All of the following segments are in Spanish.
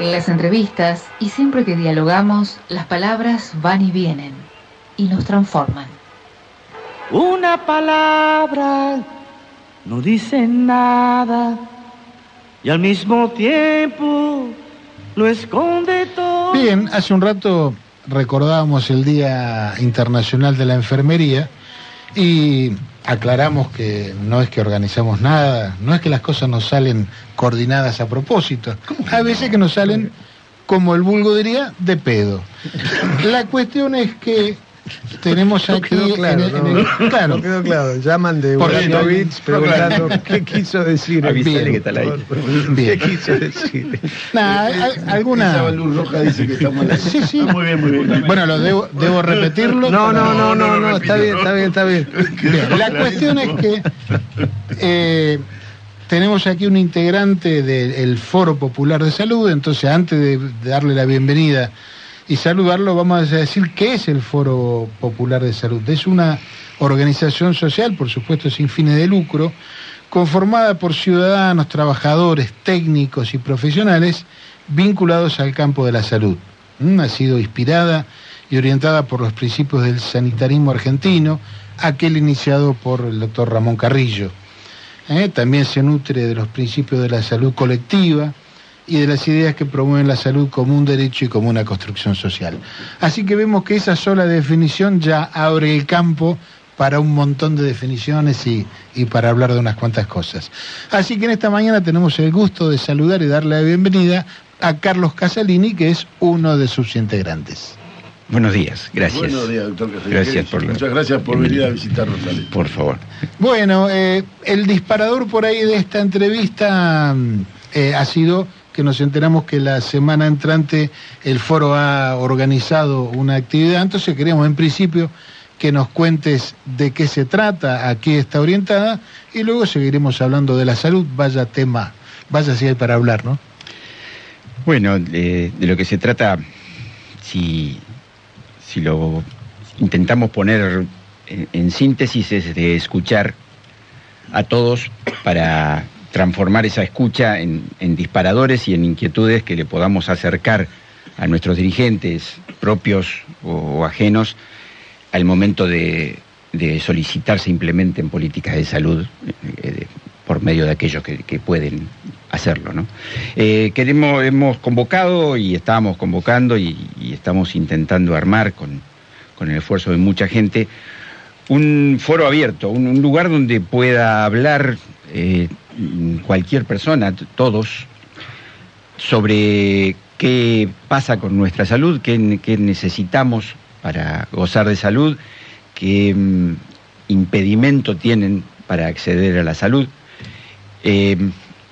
En las entrevistas y siempre que dialogamos, las palabras van y vienen y nos transforman. Una palabra no dice nada y al mismo tiempo lo esconde todo. Bien, hace un rato recordábamos el Día Internacional de la Enfermería y aclaramos que no es que organizamos nada, no es que las cosas nos salen coordinadas a propósito. A veces que nos salen, como el vulgo diría, de pedo. La cuestión es que tenemos No aquí... quedó claro, en el- en no. el- claro. No quedó claro. Llaman de Uranovich preguntando qué quiso decir. Avísale Bien. que está al aire. ¿Qué quiso decir? Nah, alguna... Luz Roja dice que estamos en la... Sí, sí. Muy bien, muy bien. Bueno, lo debo, debo repetirlo. No, no, no, no, no, no, está bien, está bien, está bien. Bien, la cuestión es que eh, tenemos aquí un integrante del Foro Popular de Salud, entonces antes de darle la bienvenida y saludarlo, vamos a decir qué es el Foro Popular de Salud. Es una organización social, por supuesto sin fines de lucro, conformada por ciudadanos, trabajadores, técnicos y profesionales vinculados al campo de la salud. Mm, Ha sido inspirada y orientada por los principios del sanitarismo argentino, aquel iniciado por el doctor Ramón Carrillo. ¿Eh? También se nutre de los principios de la salud colectiva y de las ideas que promueven la salud como un derecho y como una construcción social. Así que vemos que esa sola definición ya abre el campo para un montón de definiciones y, y para hablar de unas cuantas cosas. Así que en esta mañana tenemos el gusto de saludar y darle la bienvenida a Carlos Casalini, que es uno de sus integrantes. Buenos días, gracias. Buenos días, doctor Castellano. Gracias por la- Muchas gracias por venir a visitarnos, Ale. Por favor. Bueno, eh, el disparador por ahí de esta entrevista mm, eh, ha sido que nos enteramos que la semana entrante el foro ha organizado una actividad, entonces queríamos en principio que nos cuentes de qué se trata, a qué está orientada, y luego seguiremos hablando de la salud, vaya tema, vaya si hay para hablar, ¿no? Bueno, de, lo que se trata, si, si lo intentamos poner en síntesis, es de escuchar a todos para transformar esa escucha en, en disparadores y en inquietudes que le podamos acercar a nuestros dirigentes propios o, ajenos al momento de, de solicitar se implementen políticas de salud eh, por medio de aquellos que, que pueden hacerlo. ¿no? Eh, queremos, hemos convocado y estábamos convocando y, estamos intentando armar con, con el esfuerzo de mucha gente un foro abierto, un lugar donde pueda hablar eh, cualquier persona, todos, sobre qué pasa con nuestra salud, qué, qué necesitamos para gozar de salud, qué mm, impedimento tienen para acceder a la salud. Eh,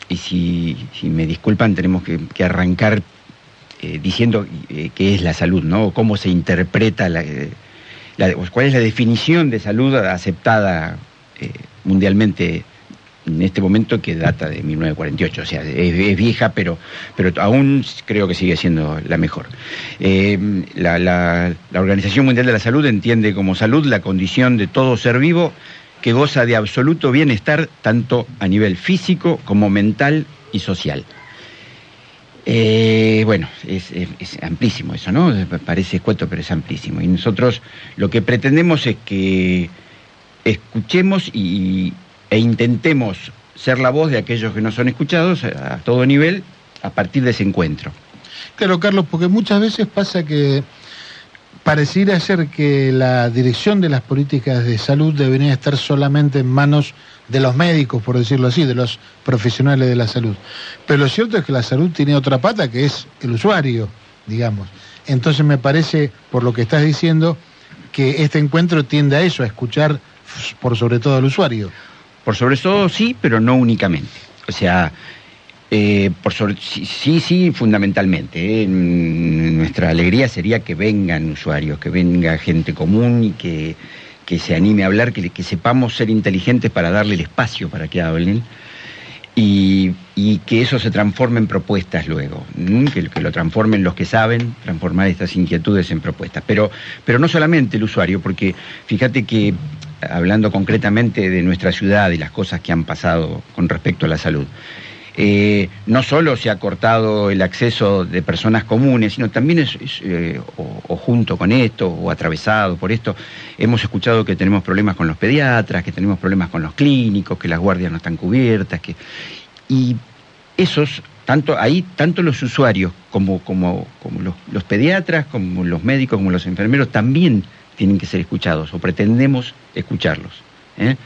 y si, si me disculpan, tenemos que, que arrancar eh, diciendo eh, qué es la salud, ¿no? Cómo se interpreta la, la- cuál es la definición de salud aceptada mundialmente en este momento que data de 1948, o sea, es, vieja, pero, pero aún creo que sigue siendo la mejor. Eh, la, la- la Organización Mundial de la Salud entiende como salud la condición de todo ser vivo que goza de absoluto bienestar tanto a nivel físico como mental y social. Eh, bueno, es, es- es amplísimo eso, ¿no? Parece escueto, pero es amplísimo. Y nosotros lo que pretendemos es que escuchemos y, e intentemos ser la voz de aquellos que no son escuchados a, todo nivel a partir de ese encuentro. Claro, Carlos, porque muchas veces pasa que pareciera ser que la dirección de las políticas de salud debería estar solamente en manos de los médicos, por decirlo así, de los profesionales de la salud. Pero lo cierto es que la salud tiene otra pata que es el usuario, digamos. Entonces me parece, por lo que estás diciendo, que este encuentro tiende a eso, a escuchar por sobre todo al usuario. Por sobre todo sí, pero no únicamente. O sea, eh, por sobre, sí, sí, fundamentalmente. ¿eh? Nuestra alegría sería que vengan usuarios, que venga gente común y que, que se anime a hablar, que, que sepamos ser inteligentes para darle el espacio para que hablen y, y que eso se transforme en propuestas luego, que, que lo transformen los que saben, transformar estas inquietudes en propuestas. Pero, pero no solamente el usuario, porque fíjate que hablando concretamente de nuestra ciudad y las cosas que han pasado con respecto a la salud, Eh, no solo se ha cortado el acceso de personas comunes, sino también eh, o, o junto con esto, o atravesado por esto, hemos escuchado que tenemos problemas con los pediatras, que tenemos problemas con los clínicos, que las guardias no están cubiertas, que y esos tanto ahí tanto los usuarios como como, como los, los pediatras, como los médicos, como los enfermeros también tienen que ser escuchados o pretendemos escucharlos, ¿eh?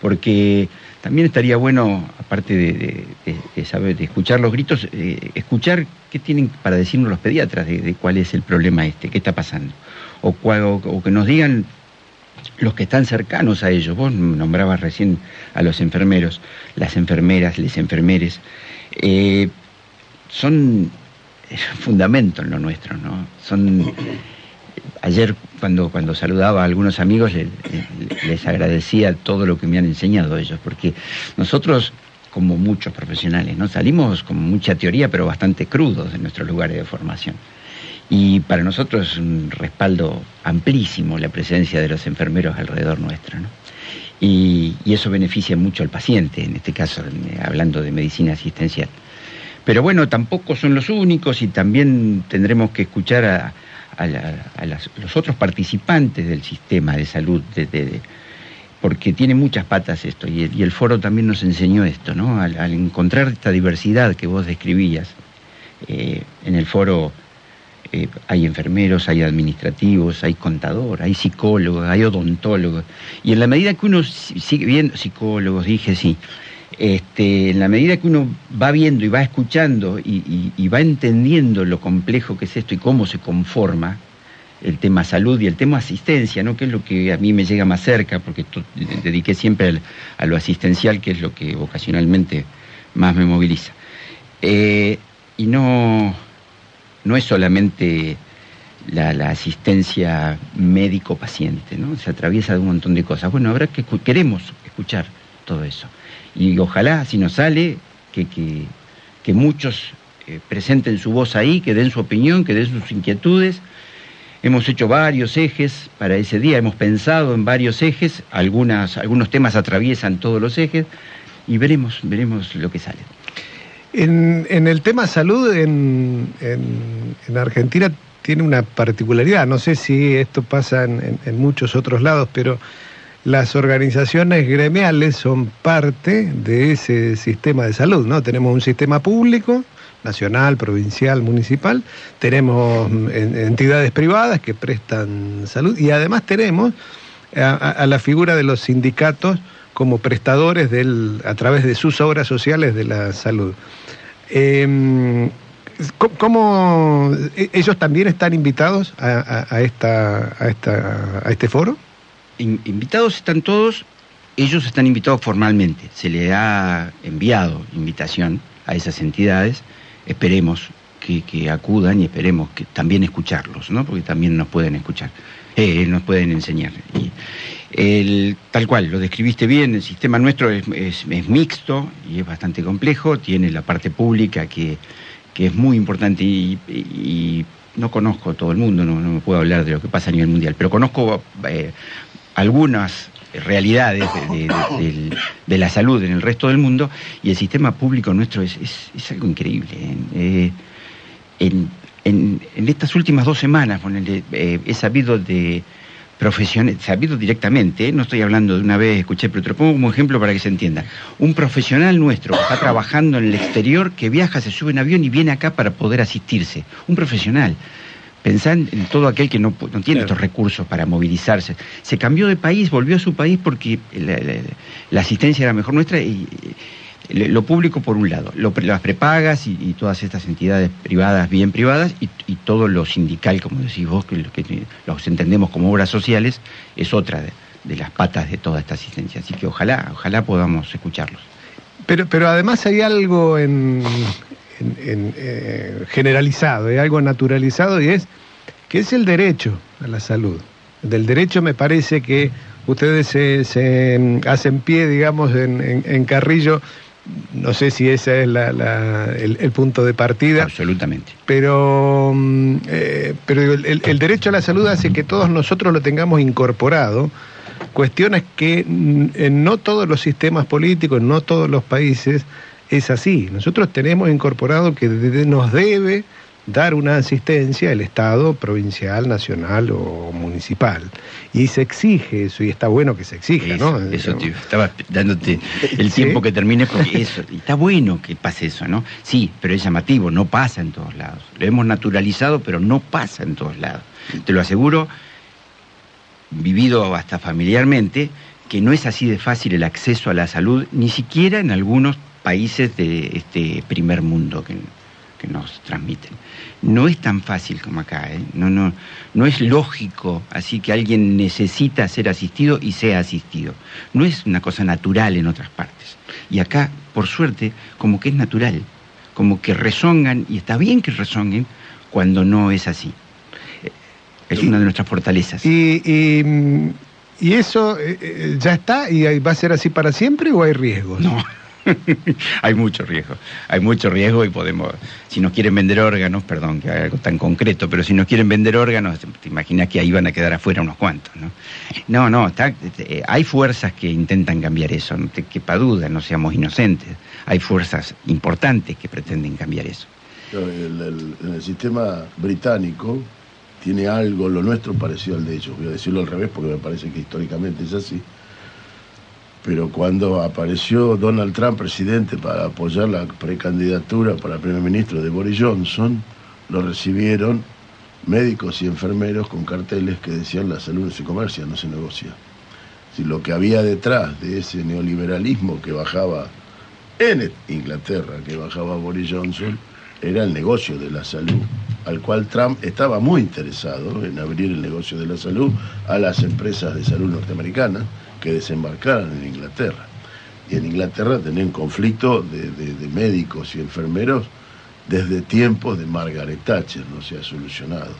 porque también estaría bueno, aparte de, saber, de escuchar los gritos, eh, escuchar qué tienen para decirnos los pediatras de, cuál es el problema este, qué está pasando. O, o- que nos digan los que están cercanos a ellos. Vos nombrabas recién a los enfermeros, las enfermeras, les enfermeres. Eh, son fundamento en lo nuestro, ¿no? Son ayer cuando, cuando saludaba a algunos amigos le- le- les agradecía todo lo que me han enseñado ellos, porque nosotros, como muchos profesionales, ¿no? salimos con mucha teoría, pero bastante crudos de nuestros lugares de formación. Y para nosotros es un respaldo amplísimo la presencia de los enfermeros alrededor nuestro. Y, y eso beneficia mucho al paciente, en este caso, eh, hablando de medicina asistencial. Pero bueno, tampoco son los únicos y también tendremos que escuchar a, a los otros participantes del sistema de salud, de- de- porque tiene muchas patas esto, y el, foro también nos enseñó esto, ¿no? Al, encontrar esta diversidad que vos describías, eh, en el foro eh, hay enfermeros, hay administrativos, hay contador, hay psicólogos, hay odontólogos, y en la medida que uno si- sigue viendo, psicólogos, dije sí, este, en la medida que uno va viendo y va escuchando y, va entendiendo lo complejo que es esto y cómo se conforma el tema salud y el tema asistencia, ¿no? que es lo que a mí me llega más cerca, porque dediqué siempre a lo asistencial, que es lo que vocacionalmente más me moviliza. Eh, y no, no es solamente la, la asistencia médico-paciente, ¿no? Se atraviesa de un montón de cosas. Bueno, habrá que queremos escuchar todo eso. Y ojalá, si nos sale, que, que, que muchos eh, presenten su voz ahí, que den su opinión, que den sus inquietudes. Hemos hecho varios ejes para ese día, hemos pensado en varios ejes, algunas, algunos temas atraviesan todos los ejes y veremos, veremos lo que sale. En, en el tema salud, en, en- en Argentina tiene una particularidad. No sé si esto pasa en, muchos otros lados, pero las organizaciones gremiales son parte de ese sistema de salud, ¿no? Tenemos un sistema público, nacional, provincial, municipal, tenemos mm, en- entidades privadas que prestan salud y además tenemos a, la figura de los sindicatos como prestadores del, a través de sus obras sociales de la salud. Eh, ¿cómo- ¿Cómo e- ellos también están invitados a esta, a, esta, a este foro? In- invitados están todos, ellos están invitados formalmente, se le ha enviado invitación a esas entidades, esperemos que, acudan y esperemos que también escucharlos, ¿no? porque también nos pueden escuchar, eh, nos pueden enseñar. Tal cual, lo describiste bien, el sistema nuestro es, mixto y es bastante complejo, tiene la parte pública que, que es muy importante y, no conozco a todo el mundo, no, no puedo hablar de lo que pasa a nivel mundial, pero conozco eh, algunas realidades de, la salud en el resto del mundo y el sistema público nuestro es, es- algo increíble. ¿eh? Eh, en, estas últimas dos semanas eh, he sabido de profesionales, sabido directamente, no estoy hablando de una vez, escuché, pero te lo pongo como ejemplo para que se entienda. Un profesional nuestro que está trabajando en el exterior, que viaja, se sube en avión y viene acá para poder asistirse. Un profesional. Pensá en, en todo aquel que no, no tiene Claro. estos recursos para movilizarse. Se cambió de país, volvió a su país porque la, la- la asistencia era mejor nuestra y lo público por un lado, lo las prepagas y, y todas estas entidades privadas, bien privadas, y, y todo lo sindical, como decís vos, que los entendemos como obras sociales, es otra de, de las patas de toda esta asistencia. Así que ojalá, ojalá podamos escucharlos. Pero, pero además hay algo en, en- en, eh, generalizado, hay algo naturalizado y es que es el derecho a la salud. Del derecho me parece que ustedes se, se, mm, hacen pie, digamos, en, Carrillo, no sé si ese es la- la- el, el punto de partida, Absolutamente. pero, mm, eh, pero el, el- el derecho a la salud hace que todos nosotros lo tengamos incorporado. Cuestiones que mm, en no todos los sistemas políticos, en no todos los países, es así. Nosotros tenemos incorporado que nos debe dar una asistencia el Estado provincial, nacional o municipal. Y se exige eso, y está bueno que se exija, Eso, ¿no? eso, tío, estaba dándote el Sí. tiempo que termine porque eso, está bueno que pase eso, ¿no? Sí, pero es llamativo, no pasa en todos lados. Lo hemos naturalizado, pero no pasa en todos lados. Te lo aseguro, vivido hasta familiarmente, que no es así de fácil el acceso a la salud, ni siquiera en algunos países de este primer mundo que, que nos transmiten. No es tan fácil como acá, ¿eh? no, no, no es lógico así que alguien necesita ser asistido y sea asistido. No es una cosa natural en otras partes. Y acá, por suerte, como que es natural, como que rezongan, y está bien que rezonguen, cuando no es así. Eh, Es una de nuestras fortalezas. Y, y, y eso eh, eh, ya está y va a ser así para siempre o hay riesgos? No, hay mucho riesgo, hay mucho riesgo y podemos, si nos quieren vender órganos, perdón que haga algo tan concreto, pero si nos quieren vender órganos, te, imaginas que ahí van a quedar afuera unos cuantos, ¿no? No, no, está, eh, hay fuerzas que intentan cambiar eso, no te quepa duda, no seamos inocentes, hay fuerzas importantes que pretenden cambiar eso. El- el sistema británico tiene algo, lo nuestro parecido al de ellos. Voy a decirlo al revés porque me parece que históricamente es así. Pero cuando apareció Donald Trump presidente para apoyar la precandidatura para primer ministro de Boris Johnson, lo recibieron médicos y enfermeros con carteles que decían la salud no se comercia, no se negocia. Si lo que había detrás de ese neoliberalismo que bajaba en Inglaterra, que bajaba Boris Johnson, era el negocio de la salud, al cual Trump estaba muy interesado en abrir el negocio de la salud a las empresas de salud norteamericanas que desembarcaran en Inglaterra. Y en Inglaterra tenían conflicto de, de- de médicos y enfermeros desde tiempos de Margaret Thatcher, no se ha solucionado.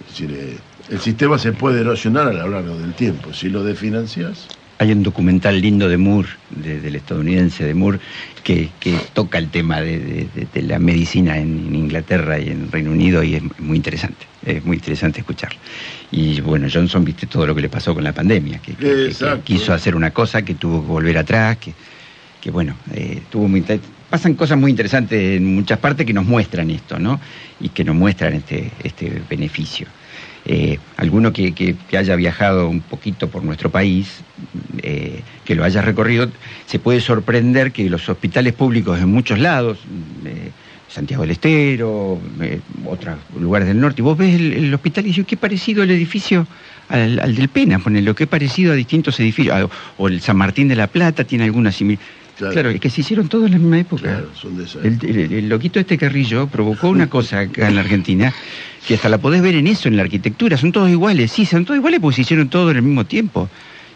Es decir, eh, el sistema se puede erosionar a lo largo del tiempo. Si lo desfinancias, Hay un documental lindo de Moore, de- del estadounidense de Moore, que, que toca el tema de, de- de- de la medicina en, en Inglaterra y en Reino Unido y es muy interesante, es muy interesante escucharlo. Y bueno, Johnson viste todo lo que le pasó con la pandemia, que, quiso hacer una cosa, que tuvo que volver atrás, que, que bueno, eh, tuvo muy pasan cosas muy interesantes en muchas partes que nos muestran esto, ¿no? Y que nos muestran este, este beneficio. Eh, alguno que, haya viajado un poquito por nuestro país, eh, que lo haya recorrido, se puede sorprender que los hospitales públicos en muchos lados, eh, Santiago del Estero, otros lugares del norte, y vos ves el, hospital y dices, qué parecido el edificio al, del Pena, ponele, qué parecido a distintos edificios, Ah, o el San Martín de la Plata tiene alguna similitud. Claro. Claro, es que se hicieron todos en la misma época. claro, son. El, el- el loquito este Carrillo provocó una cosa acá en la Argentina que hasta la podés ver en eso, en la arquitectura. Son todos iguales. Sí, son todos iguales porque se hicieron todos en el mismo tiempo.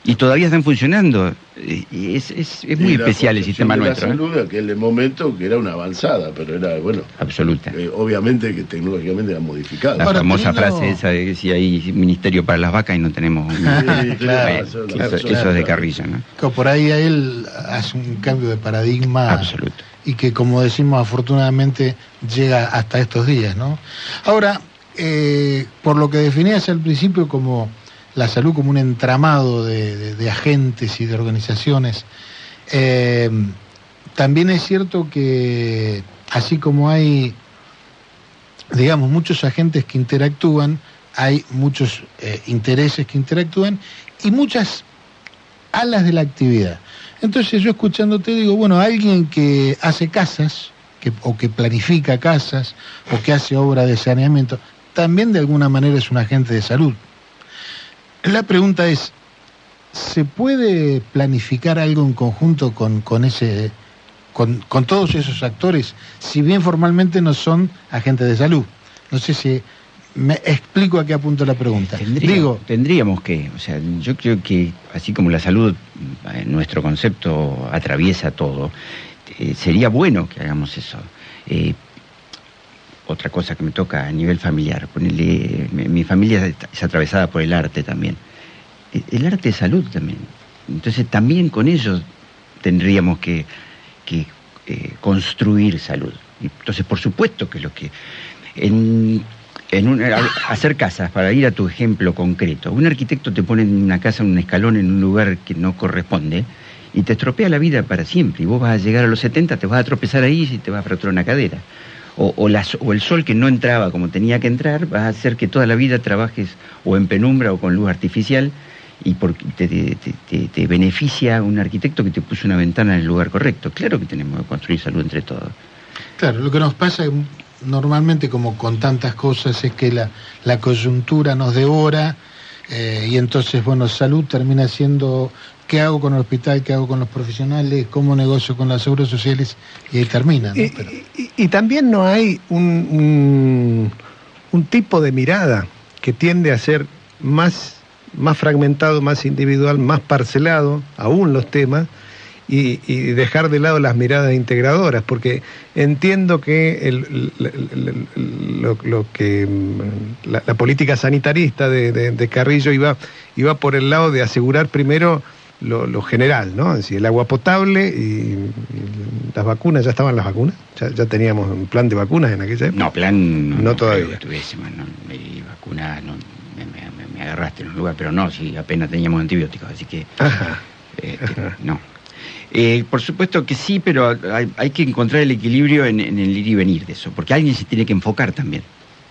Y todavía están funcionando. Eh, y Es, es- es muy especial el sistema de nuestro. La ¿eh? salud de aquel momento que era una avanzada, pero era, bueno, Absoluta. eh, obviamente que tecnológicamente era modificada. La Ahora, famosa teniendo- frase esa de que si hay ministerio para las vacas y no tenemos... un- Sí, Claro, claro, eso, es de Carrillo, ¿no? Que por ahí a él hace un cambio de paradigma Absoluto. y que como decimos afortunadamente llega hasta estos días, ¿no? Ahora, eh, por lo que definías al principio como la salud como un entramado de, de- agentes y de organizaciones, eh, también es cierto que así como hay, digamos, muchos agentes que interactúan, hay muchos eh, intereses que interactúan y muchas alas de la actividad. Entonces yo escuchándote digo, bueno, alguien que hace casas, que, o que planifica casas, o que hace obra de saneamiento, también de alguna manera es un agente de salud. La pregunta es, ¿se puede planificar algo en conjunto con, con ese, con, con todos esos actores, si bien formalmente no son agentes de salud? No sé si me explico a qué apunto la pregunta. Tendría- Digo, tendríamos que, o sea, yo creo que así como la salud, en nuestro concepto atraviesa todo, eh, sería bueno que hagamos eso. Eh, otra cosa que me toca a nivel familiar, ponerle, mi, mi familia es, es atravesada por el arte también. Eh, El arte es salud también. Entonces también con ellos tendríamos que, eh, construir salud. Entonces, por supuesto que lo que... En, en hacer casas, para ir a tu ejemplo concreto, un arquitecto te pone una casa en un escalón en un lugar que no corresponde y te estropea la vida para siempre. Y vos vas a llegar a los 70, te vas a tropezar ahí y te vas a fracturar una cadera. O, el sol que no entraba como tenía que entrar, va a hacer que toda la vida trabajes o en penumbra o con luz artificial y porque te, beneficia un arquitecto que te puso una ventana en el lugar correcto. Claro que tenemos que construir salud entre todos. Claro, lo que nos pasa normalmente, como con tantas cosas, es que la, la coyuntura nos devora eh, y entonces, bueno, salud termina siendo qué hago con el hospital, qué hago con los profesionales, cómo negocio con las seguros sociales y ahí termina. ¿no? Y, Pero- y- y también no hay un, un- un tipo de mirada que tiende a ser más, más fragmentado, más individual, más parcelado, aún los temas, y, y dejar de lado las miradas integradoras, porque entiendo que el- el- el- el- lo, lo que mm, la, la política sanitarista de, de- de Carrillo iba, iba por el lado de asegurar primero lo, lo general, ¿no? Es decir, el agua potable y, y las vacunas, ¿ya estaban las vacunas? ¿Ya, ya teníamos un plan de vacunas en aquella época? No, plan. No todavía. no, y vacuna, no, me, me- me agarraste en un lugar, pero no, sí, apenas teníamos antibióticos, así que. Ajá. Este, no. Eh, por supuesto que sí, pero hay, hay que encontrar el equilibrio en, en el ir y venir de eso, porque alguien se tiene que enfocar también.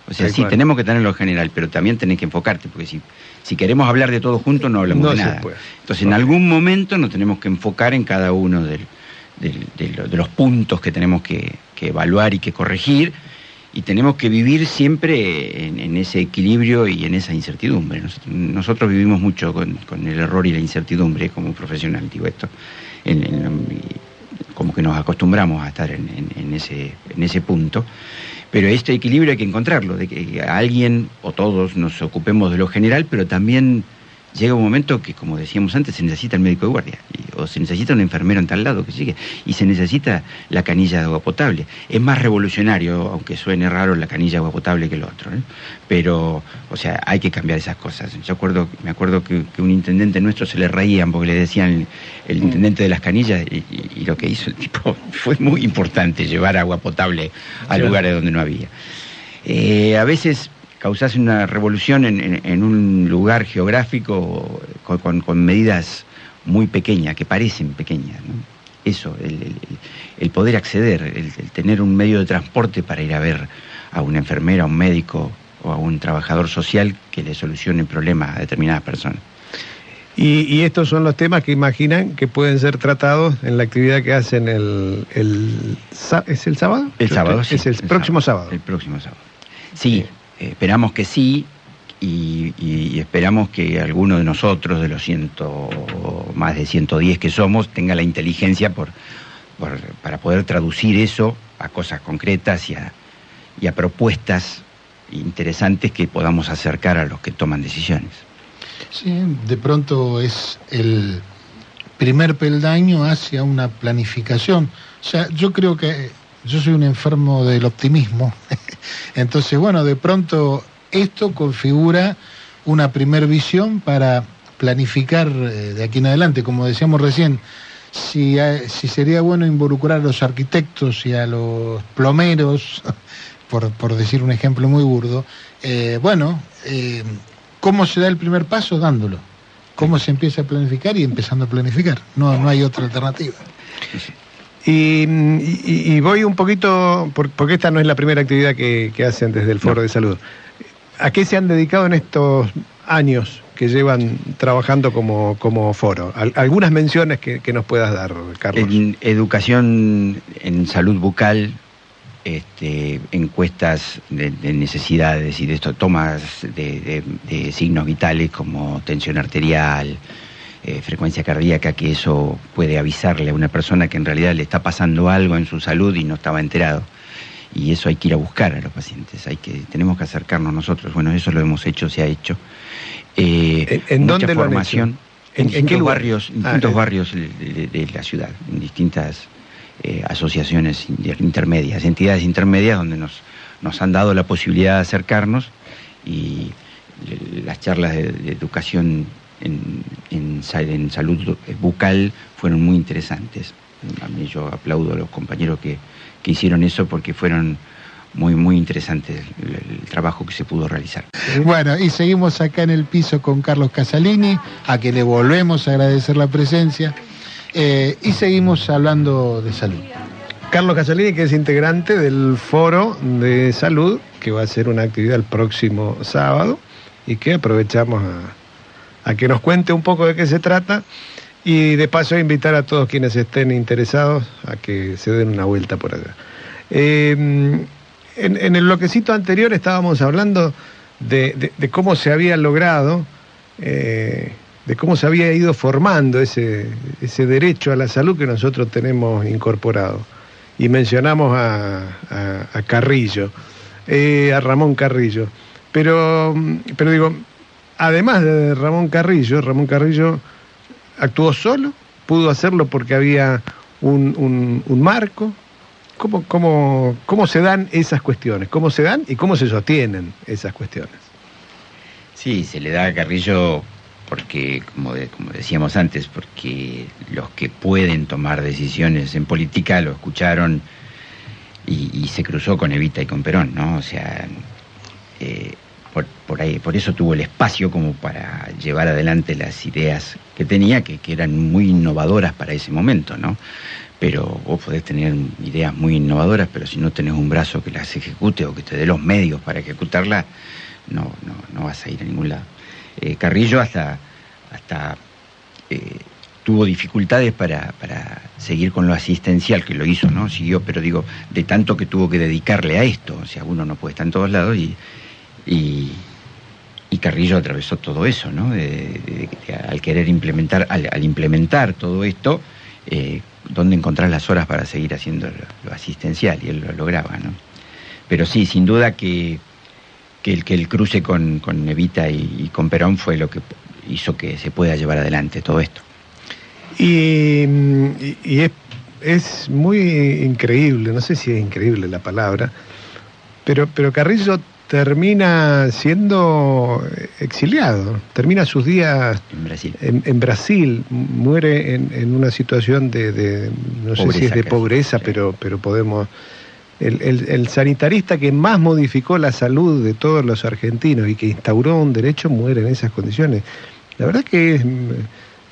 O sea, sí, tenemos que tenerlo general, pero también tenés que enfocarte, porque si, si queremos hablar de todo juntos no hablamos No de nada. puede. Entonces, en algún momento nos tenemos que enfocar en cada uno del- del- de, lo- de los puntos que tenemos que, que evaluar y que corregir, y tenemos que vivir siempre en, en ese equilibrio y en esa incertidumbre. Nosotros, nosotros vivimos mucho con, con el error y la incertidumbre como profesional, digo esto, en- en- como que nos acostumbramos a estar en, en- en ese, en ese punto. Pero este equilibrio hay que encontrarlo, de que alguien o todos nos ocupemos de lo general, pero también llega un momento que, como decíamos antes, se necesita el médico de guardia, y- o se necesita un enfermero en tal lado que sigue, y se necesita la canilla de agua potable. Es más revolucionario, aunque suene raro, la canilla de agua potable que el otro, ¿eh? pero, o sea, hay que cambiar esas cosas. Yo acuerdo, me acuerdo que, que un intendente nuestro se le reían porque le decían el, el intendente de las canillas, y, y- y lo que hizo el tipo fue muy importante, llevar agua potable a lugares donde no había. Eh, a veces causás una revolución en, en- en un lugar geográfico con, con- con medidas muy pequeñas, que parecen pequeñas. ¿no? Eso, el, el- el poder acceder, el, el tener un medio de transporte para ir a ver a una enfermera, a un médico o a un trabajador social que le solucione problemas a determinadas personas. Y, y estos son los temas que imaginan que pueden ser tratados en la actividad que hacen el, ¿es el sábado? El sábado, sí. Es el, próximo sábado. El próximo sábado. Sí, eh, esperamos que sí y, esperamos que alguno de nosotros, de los ciento, más de 110 que somos, tenga la inteligencia por, para poder traducir eso a cosas concretas y a propuestas interesantes que podamos acercar a los que toman decisiones. Sí, de pronto es el primer peldaño hacia una planificación. O sea, yo creo que yo soy un enfermo del optimismo. Entonces, bueno, de pronto esto configura una primer visión para planificar eh, de aquí en adelante. Como decíamos recién, si, si sería bueno involucrar a los arquitectos y a los plomeros, por, por decir un ejemplo muy burdo, eh, bueno, eh, ¿cómo se da el primer paso? Dándolo. ¿Cómo se empieza a planificar y empezando a planificar? No, no hay otra alternativa. Y, y- y voy un poquito, por- porque esta no es la primera actividad que, que hacen desde el Foro No. de Salud. ¿A qué se han dedicado en estos años que llevan trabajando como, como foro? Al- algunas menciones que, que nos puedas dar, Carlos. En educación en salud bucal, este, encuestas de, de necesidades y de esto, tomas de, de- de signos vitales como tensión arterial, eh, frecuencia cardíaca, que eso puede avisarle a una persona que en realidad le está pasando algo en su salud y no estaba enterado. Y eso hay que ir a buscar a los pacientes, hay que, tenemos que acercarnos nosotros. Bueno, eso lo hemos hecho, se ha hecho. Eh, ¿En- en mucha dónde lo han formación. hecho? En, ¿En- en qué barrios, en Ah, distintos eh. barrios de, de- de la ciudad, en distintas eh, asociaciones inter- intermedias, entidades intermedias donde nos, nos han dado la posibilidad de acercarnos y las charlas de, de educación en, en sa- en salud bucal fueron muy interesantes. A mí yo aplaudo a los compañeros que, que hicieron eso porque fueron muy, muy interesantes el, el trabajo que se pudo realizar. Bueno, y seguimos acá en el piso con Carlos Casalini, a quien le volvemos a agradecer la presencia. Eh, y seguimos hablando de salud. Carlos Casalini, que es integrante del Foro de Salud, que va a ser una actividad el próximo sábado y que aprovechamos a, a que nos cuente un poco de qué se trata y de paso invitar a todos quienes estén interesados a que se den una vuelta por allá. Eh, en, el bloquecito anterior estábamos hablando de, cómo se había logrado, eh, de cómo se había ido formando ese, ese derecho a la salud que nosotros tenemos incorporado. Y mencionamos a, Carrillo, eh, a Ramón Carrillo. Pero, pero digo, además de Ramón Carrillo, Ramón Carrillo actuó solo, pudo hacerlo porque había un, un- marco. ¿Cómo, cómo, ¿Cómo se dan esas cuestiones? ¿Cómo se dan y cómo se sostienen esas cuestiones? Sí, se le da a Carrillo porque, como, de- como decíamos antes, porque los que pueden tomar decisiones en política lo escucharon y, se cruzó con Evita y con Perón, ¿no? O sea, por, ahí, por eso tuvo el espacio como para llevar adelante las ideas que tenía, que, que eran muy innovadoras para ese momento, ¿no? Pero vos podés tener ideas muy innovadoras, pero si no tenés un brazo que las ejecute o que te dé los medios para ejecutarlas, no, no, no vas a ir a ningún lado. Eh, Carrillo hasta, hasta eh, tuvo dificultades para, para seguir con lo asistencial, que lo hizo, ¿no? Siguió, pero digo, de tanto que tuvo que dedicarle a esto, o sea, uno no puede estar en todos lados y, y Carrillo atravesó todo eso, ¿no? Al querer implementar, al, implementar todo esto, eh, ¿dónde encontrar las horas para seguir haciendo lo, asistencial? Y él lo lograba, ¿no? Pero sí, sin duda que, el, que el cruce con, con Evita y, con Perón fue lo que hizo que se pueda llevar adelante todo esto. Y- y es, es muy increíble, no sé si es increíble la palabra, pero, pero Carrillo termina siendo exiliado, termina sus días En Brasil. en, en Brasil, muere en, en una situación de, de- no sé si es de pobreza, pero, pero podemos... El, el- el sanitarista que más modificó la salud de todos los argentinos y que instauró un derecho muere en esas condiciones. La verdad que es,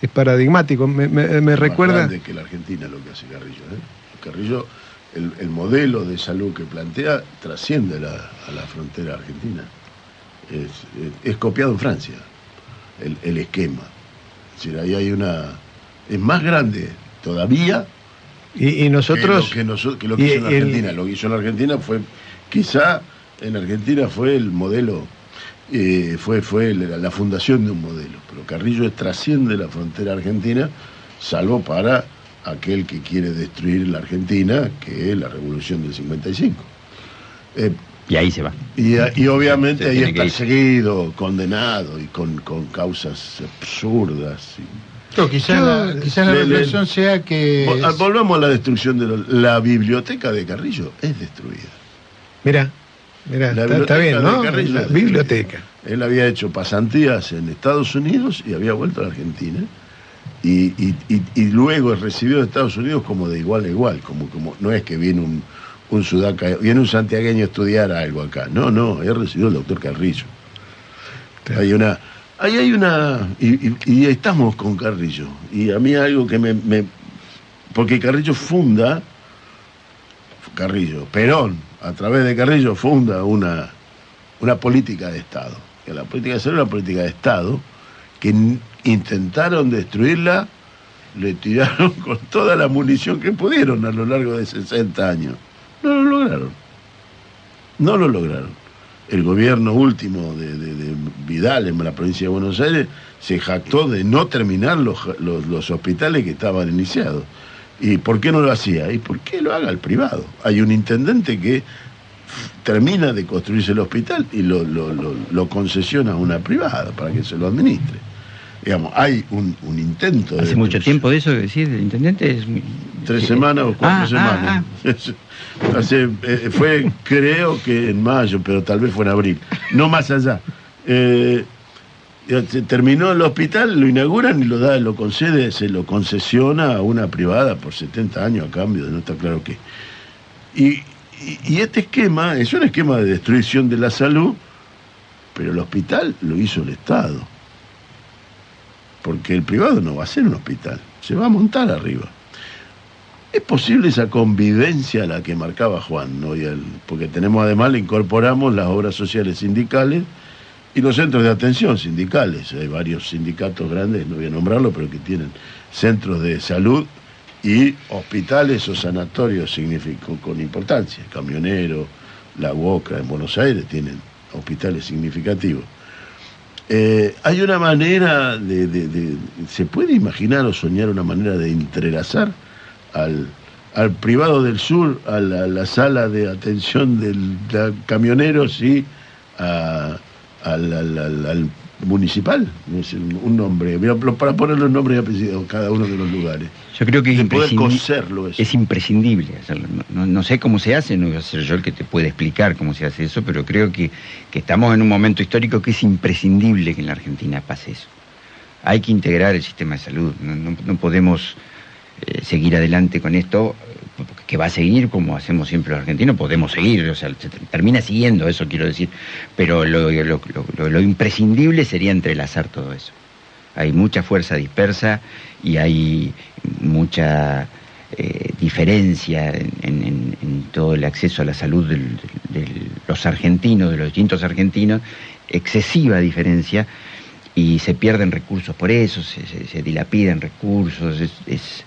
es paradigmático, me, me- me Más recuerda... grande que la Argentina lo que hace Carrillo. ¿eh? Carrillo, el, el modelo de salud que plantea trasciende la- a la frontera argentina. Es, es- es copiado en Francia, el, el esquema. Es decir, ahí hay una... Es más grande todavía Y, y nosotros... que lo que, lo que y hizo en el- Argentina. Lo que hizo en Argentina fue, quizá en Argentina fue el modelo, eh, fue, fue la, la fundación de un modelo, pero Carrillo trasciende la frontera argentina, salvo para aquel que quiere destruir la Argentina, que es la revolución del 55. Eh, Y ahí se va. y, y obviamente Se ahí tiene que está ir. seguido, condenado y con, con causas absurdas. y- No, quizás la, quizás la le- le- reflexión sea que... Vol- Volvamos a la destrucción de lo- la biblioteca de Carrillo, es destruida. Mira, mira, La está, está bien, biblioteca ¿no? Carrillo La es biblioteca. Él había hecho pasantías en Estados Unidos y había vuelto a la Argentina. Y, y- y- y luego es recibido de Estados Unidos como de igual a igual, como, como no es que viene un, un sudaca, viene un santiagueño a estudiar algo acá. No, no, es recibido el doctor Carrillo. Hay una, ahí hay una, y, estamos con Carrillo. Y a mí algo que me, me- porque Carrillo funda, Carrillo, Perón, a través de Carrillo funda una, una política de Estado. Que la política de Estado era una política de Estado que intentaron destruirla, le tiraron con toda la munición que pudieron a lo largo de 60 años. No lo lograron. No lo lograron. El gobierno último de, Vidal en la provincia de Buenos Aires se jactó de no terminar los, hospitales que estaban iniciados. ¿Y por qué no lo hacía? ¿Y por qué lo haga el privado? Hay un intendente que termina de construirse el hospital y lo concesiona a una privada para que se lo administre. Digamos, hay un, un intento de Hace mucho tiempo de eso, decir, el intendente es muy... Tres sí. semanas o cuatro Ah, ah, semanas. Hace, eh, fue, creo que en mayo, pero tal vez fue en abril. No más allá. Eh, terminó el hospital, lo inauguran y lo da, lo concede, se lo concesiona a una privada por 70 años a cambio de no está claro qué. Y, y- y este esquema es un esquema de destrucción de la salud, pero el hospital lo hizo el Estado. Porque el privado no va a ser un hospital. se va a montar arriba. Es posible esa convivencia a la que marcaba Juan, ¿no? Porque tenemos además, le incorporamos las obras sociales sindicales y los centros de atención sindicales. Hay varios sindicatos grandes, no voy a nombrarlo, pero que tienen centros de salud y hospitales o sanatorios con importancia. Camionero, La Boca en Buenos Aires tienen hospitales significativos. Eh, hay una manera de, ¿Se puede imaginar o soñar una manera de entrelazar al, al privado del sur, a la, la sala de atención de camioneros y a- al- al- al municipal? Sé, un nombre, para ponerle un nombre y apellido a cada uno de los lugares. Yo creo que es De poder imprescindi- coserlo eso. Es imprescindible hacerlo. No, no- sé cómo se hace, no voy a ser yo el que te puede explicar cómo se hace eso, pero creo que, que estamos en un momento histórico que es imprescindible que en la Argentina pase eso. Hay que integrar el sistema de salud. No, no- no podemos eh, seguir adelante con esto, que va a seguir como hacemos siempre los argentinos, podemos seguir, o sea, se ter- termina siguiendo, eso quiero decir, pero lo, imprescindible sería entrelazar todo eso. Hay mucha fuerza dispersa y hay mucha eh, diferencia en, todo el acceso a la salud de los argentinos, de los distintos argentinos, excesiva diferencia y se pierden recursos por eso, se, se- dilapidan recursos, es,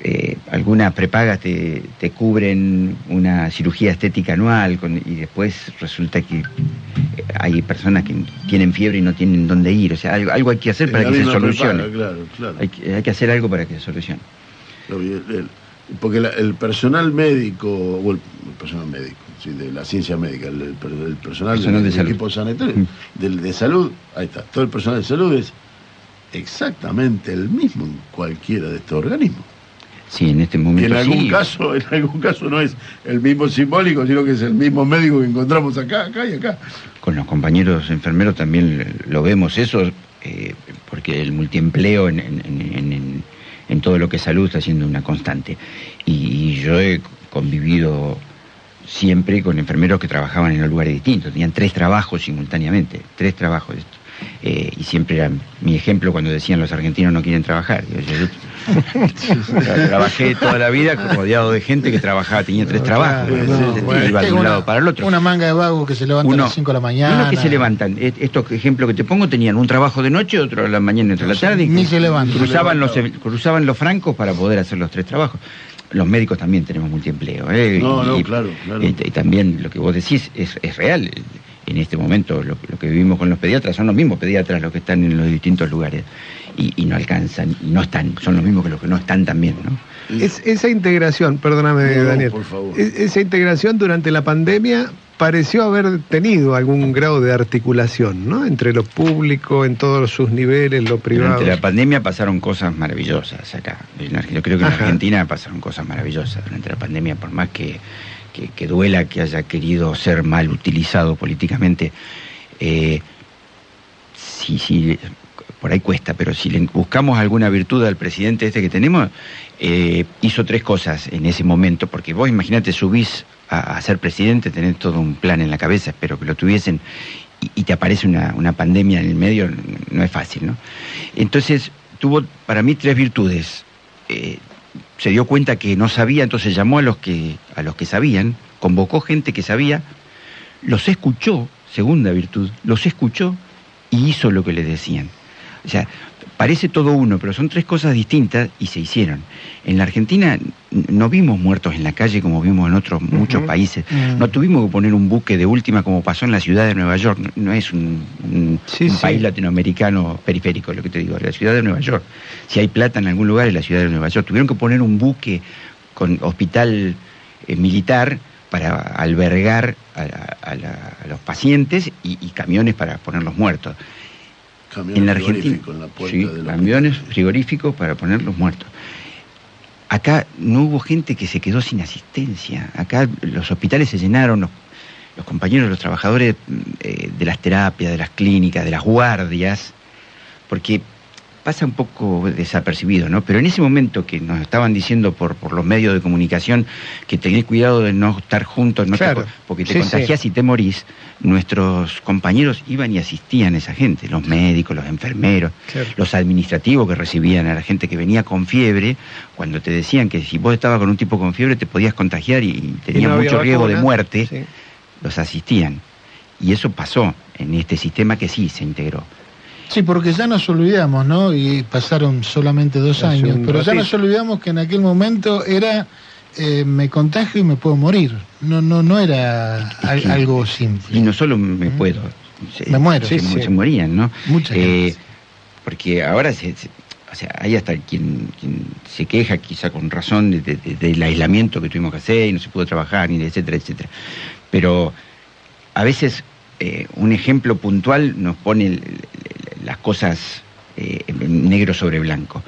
eh, algunas prepagas te, te cubren una cirugía estética anual con- y después resulta que eh, hay personas que tienen fiebre y no tienen dónde ir, o sea, algo, algo hay que hacer para que se solucione. prepaga, claro, claro. Hay que, hay que hacer algo para que se solucione. Porque la- el personal médico, o el, el personal médico, sí, de la ciencia médica, el, el per- el personal, Personal del, de salud. equipo sanitario, Mm. del, de salud, ahí está, todo el personal de salud es exactamente el mismo en cualquiera de estos organismos. Sí, en este Y momento en algún sí. caso, en algún caso no es el mismo simbólico, sino que es el mismo médico que encontramos acá, acá y acá. Con los compañeros enfermeros también lo vemos eso, eh, porque el multiempleo en, en- en- en- en todo lo que es salud está siendo una constante. Y, y yo he convivido siempre con enfermeros que trabajaban en lugares distintos, tenían tres trabajos simultáneamente, tres trabajos. Eh, y siempre era mi ejemplo cuando decían los argentinos no quieren trabajar. Yo- yo- yo trabajé toda la vida rodeado de gente que trabajaba, tenía tres trabajos. Claro, Entonces, no, bueno, iba de es un una- lado para el otro Una manga de vagos que se levantan a las 5 de la uno mañana. que se levantan, estos ejemplos que te pongo tenían un trabajo de noche, otro a la mañana a la tarde. y ni se levantan. Cruzaban los, cruzaban los francos para poder hacer los tres trabajos. Los médicos también tenemos multiempleo. ¿eh? No, y, no, claro, claro. Y, y también lo que vos decís es, es real. En este momento lo, lo que vivimos con los pediatras son los mismos pediatras los que están en los distintos lugares y, y no alcanzan, no están, son los mismos que los que no están también, ¿no? Es, esa integración, perdóname No, Daniel, por favor. es- esa integración durante la pandemia pareció haber tenido algún grado de articulación, ¿no? Entre lo público, en todos sus niveles, lo privado. Durante la pandemia pasaron cosas maravillosas acá. Yo creo que en Ajá. Argentina pasaron cosas maravillosas durante la pandemia, por más que, que- duela que haya querido ser mal utilizado políticamente. eh, sí, sí, por ahí cuesta, pero si le buscamos alguna virtud al presidente este que tenemos, eh, hizo tres cosas en ese momento, porque vos imagínate, subís a, ser presidente, tenés todo un plan en la cabeza, espero que lo tuviesen, y, y te aparece una, una pandemia en el medio, no es fácil, ¿no? Entonces, tuvo para mí tres virtudes. Eh, se dio cuenta que no sabía, entonces llamó a los que, a los que sabían, convocó gente que sabía, los escuchó, segunda virtud, los escuchó y hizo lo que le decían. O sea, parece todo uno, pero son tres cosas distintas y se hicieron. En la Argentina no vimos muertos en la calle como vimos en otros muchos países. Mm. No tuvimos que poner un buque de última como pasó en la ciudad de Nueva York. No, no es un, un- Sí, un sí. país latinoamericano periférico, lo que te digo, la ciudad de Nueva York. Si hay plata en algún lugar es la ciudad de Nueva York. Tuvieron que poner un buque con hospital eh, militar para albergar a, a- a la- a los pacientes y, y camiones para poner los muertos. En la Argentina, sí, de camiones frigoríficos para poner los muertos. Acá no hubo gente que se quedó sin asistencia. Acá los hospitales se llenaron, los, los compañeros, los trabajadores mm, eh, de las terapias, de las clínicas, de las guardias, porque pasa un poco desapercibido, ¿no? Pero en ese momento que nos estaban diciendo por, por los medios de comunicación que tenés cuidado de no estar juntos, no te- porque te Sí, contagias y te morís, nuestros compañeros iban y asistían a esa gente, los médicos, los enfermeros, Claro. los administrativos que recibían a la gente que venía con fiebre, cuando te decían que si vos estabas con un tipo con fiebre te podías contagiar y, y tenías no mucho riesgo de muerte, Sí. los asistían. Y eso pasó en este sistema que sí se integró. Sí, porque ya nos olvidamos, ¿no? Y pasaron solamente dos Hace años, pero ya nos olvidamos que en aquel momento era eh, me contagio y me puedo morir. No, no, no era al- algo simple. Y no solo me Mm. puedo, se, Me muero. se, Sí, sí. se morían, ¿no? Mucha Eh, porque ahora se, se- o sea, hay hasta quien, quien se queja, quizá con razón, de- de- de- del aislamiento que tuvimos que hacer y no se pudo trabajar, ni etcétera, etcétera. Pero a veces eh, un ejemplo puntual nos pone el- el- las cosas eh, negro sobre blanco.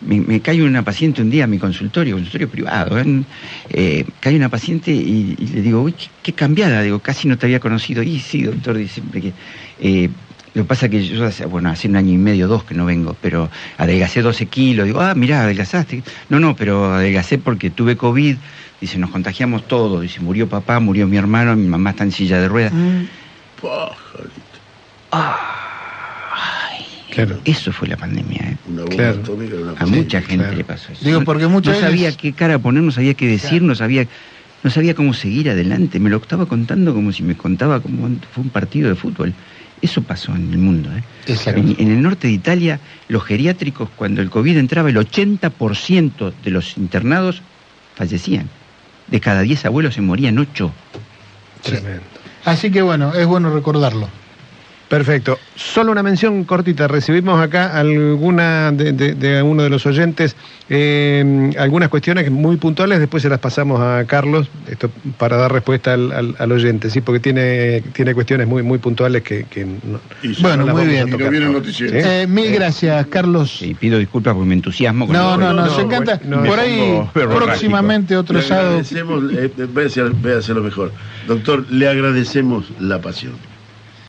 Me, me cae una paciente un día a mi consultorio, consultorio privado, ¿eh? Eh, cae una paciente y, y le digo, uy, qué, qué cambiada, digo, casi no te había conocido. Y sí, doctor, dice siempre que... eh, lo que pasa que yo, hace, bueno, hace un año y medio, dos que no vengo, pero adelgacé 12 kilos. Digo, ah, mirá, adelgazaste. No, no, pero adelgacé porque tuve COVID. Dice, nos contagiamos todos. Dice, murió papá, murió mi hermano, mi mamá está en silla de ruedas. Mm. Claro. Eso fue la pandemia, ¿eh? Una bomba Claro. atómica una A mucha gente claro. le pasó eso. Digo, No- porque muchas no sabía veces- qué cara poner, no sabía qué decir, Claro. no sabía no sabía cómo seguir adelante. Me lo estaba contando como si me contaba como fue un partido de fútbol. Eso pasó en el mundo. ¿eh? En, en el norte de Italia, los geriátricos, cuando el COVID entraba, el 80% de los internados fallecían. De cada 10 abuelos se morían 8. Tremendo. Así que bueno, es bueno recordarlo. Perfecto. Solo una mención cortita. Recibimos acá alguna de, de- de uno de los oyentes, eh, algunas cuestiones muy puntuales, después se las pasamos a Carlos, esto para dar respuesta al, al- al oyente, sí, porque tiene, tiene cuestiones muy, muy puntuales que, que no, Bueno, no muy bien. Eh, mil gracias, Carlos. Y pido disculpas porque me entusiasmo. con No, no, no, nos no, encanta. bueno, no, Por ahí, próximamente otro Le sábado. agradecemos, eh, voy a hacer- voy a hacerlo mejor. Doctor, le agradecemos la pasión.